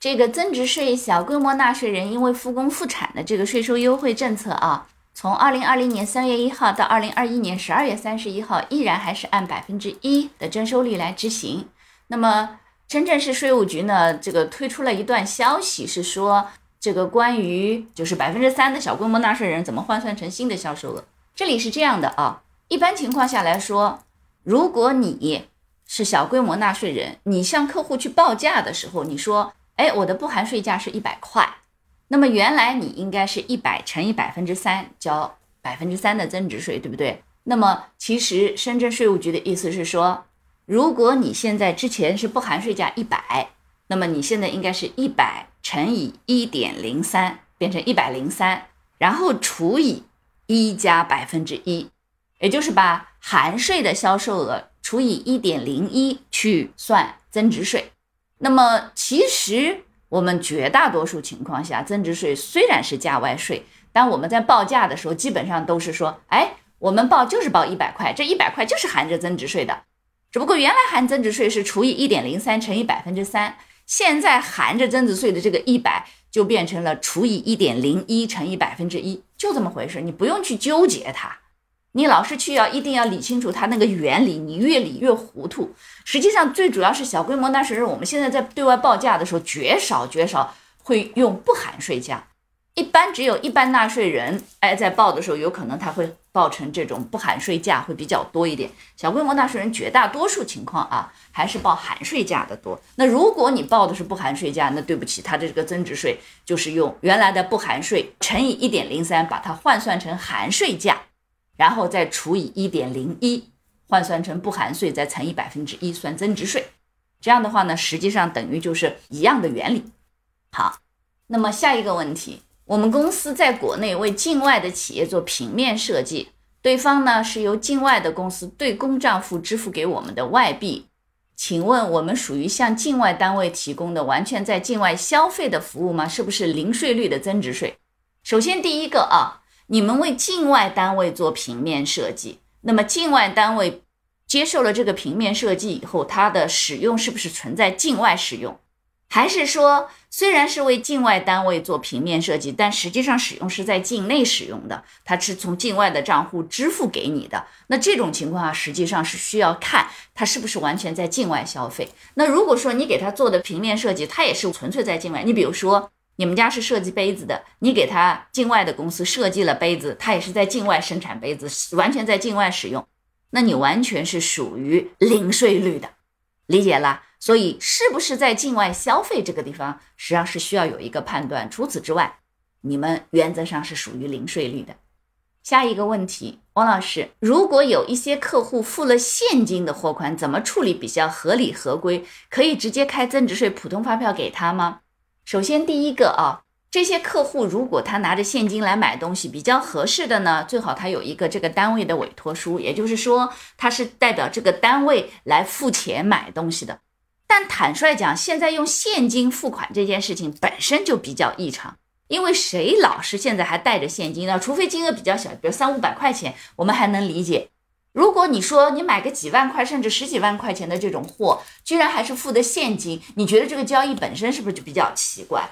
这个增值税小规模纳税人因为复工复产的这个税收优惠政策啊，从二零二零年三月一号到二零二一年十二月三十一号，依然还是按百分之一的征收率来执行。那么深圳市税务局呢，这个推出了一段消息，是说这个关于就是百分之三的小规模纳税人怎么换算成新的销售额。这里是这样的啊，一般情况下来说，如果你是小规模纳税人，你向客户去报价的时候，你说。哎，我的不含税价是一百块，那么原来你应该是一百乘以百分之三，交百分之三的增值税，对不对？那么其实深圳税务局的意思是说，如果你现在之前是不含税价一百，那么你现在应该是一百乘以一点零三，变成一百零三，然后除以一加百分之一，也就是把含税的销售额除以一点零一去算增值税。那么，其实我们绝大多数情况下，增值税虽然是价外税，但我们在报价的时候，基本上都是说，哎，我们报就是报一百块，这一百块就是含着增值税的。只不过原来含增值税是除以一点零三乘以百分之三，现在含着增值税的这个一百就变成了除以一点零一乘以百分之一，就这么回事，你不用去纠结它。你老是去要一定要理清楚它那个原理，你越理越糊涂。实际上，最主要是小规模纳税人，我们现在在对外报价的时候，绝少绝少会用不含税价，一般只有一般纳税人，哎，在报的时候，有可能他会报成这种不含税价会比较多一点。小规模纳税人绝大多数情况啊，还是报含税价的多。那如果你报的是不含税价，那对不起，它的这个增值税就是用原来的不含税乘以一点零三，把它换算成含税价。然后再除以一点零一，换算成不含税，再乘以百分之一算增值税。这样的话呢，实际上等于就是一样的原理。好，那么下一个问题，我们公司在国内为境外的企业做平面设计，对方呢是由境外的公司对公账户支付给我们的外币，请问我们属于向境外单位提供的完全在境外消费的服务吗？是不是零税率的增值税？首先第一个啊。你们为境外单位做平面设计，那么境外单位接受了这个平面设计以后，它的使用是不是存在境外使用？还是说虽然是为境外单位做平面设计，但实际上使用是在境内使用的，它是从境外的账户支付给你的？那这种情况下，实际上是需要看它是不是完全在境外消费。那如果说你给他做的平面设计，它也是纯粹在境外，你比如说。你们家是设计杯子的，你给他境外的公司设计了杯子，他也是在境外生产杯子，完全在境外使用，那你完全是属于零税率的，理解了？所以是不是在境外消费这个地方，实际上是需要有一个判断。除此之外，你们原则上是属于零税率的。下一个问题，王老师，如果有一些客户付了现金的货款，怎么处理比较合理合规？可以直接开增值税普通发票给他吗？首先，第一个啊，这些客户如果他拿着现金来买东西，比较合适的呢，最好他有一个这个单位的委托书，也就是说他是代表这个单位来付钱买东西的。但坦率讲，现在用现金付款这件事情本身就比较异常，因为谁老是现在还带着现金呢？除非金额比较小，比如三五百块钱，我们还能理解。如果你说你买个几万块甚至十几万块钱的这种货，居然还是付的现金，你觉得这个交易本身是不是就比较奇怪？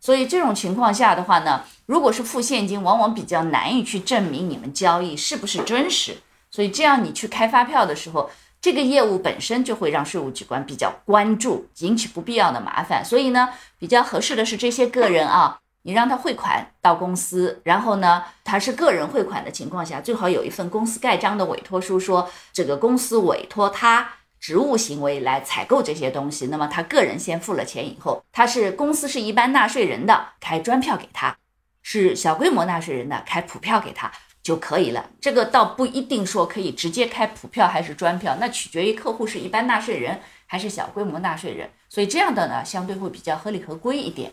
所以这种情况下的话呢，如果是付现金，往往比较难以去证明你们交易是不是真实。所以这样你去开发票的时候，这个业务本身就会让税务机关比较关注，引起不必要的麻烦。所以呢，比较合适的是这些个人啊。你让他汇款到公司，然后呢，他是个人汇款的情况下，最好有一份公司盖章的委托书，说这个公司委托他职务行为来采购这些东西。那么他个人先付了钱以后，他是公司是一般纳税人的，开专票给他；是小规模纳税人的，开普票给他就可以了。这个倒不一定说可以直接开普票还是专票，那取决于客户是一般纳税人还是小规模纳税人。所以这样的呢，相对会比较合理合规一点。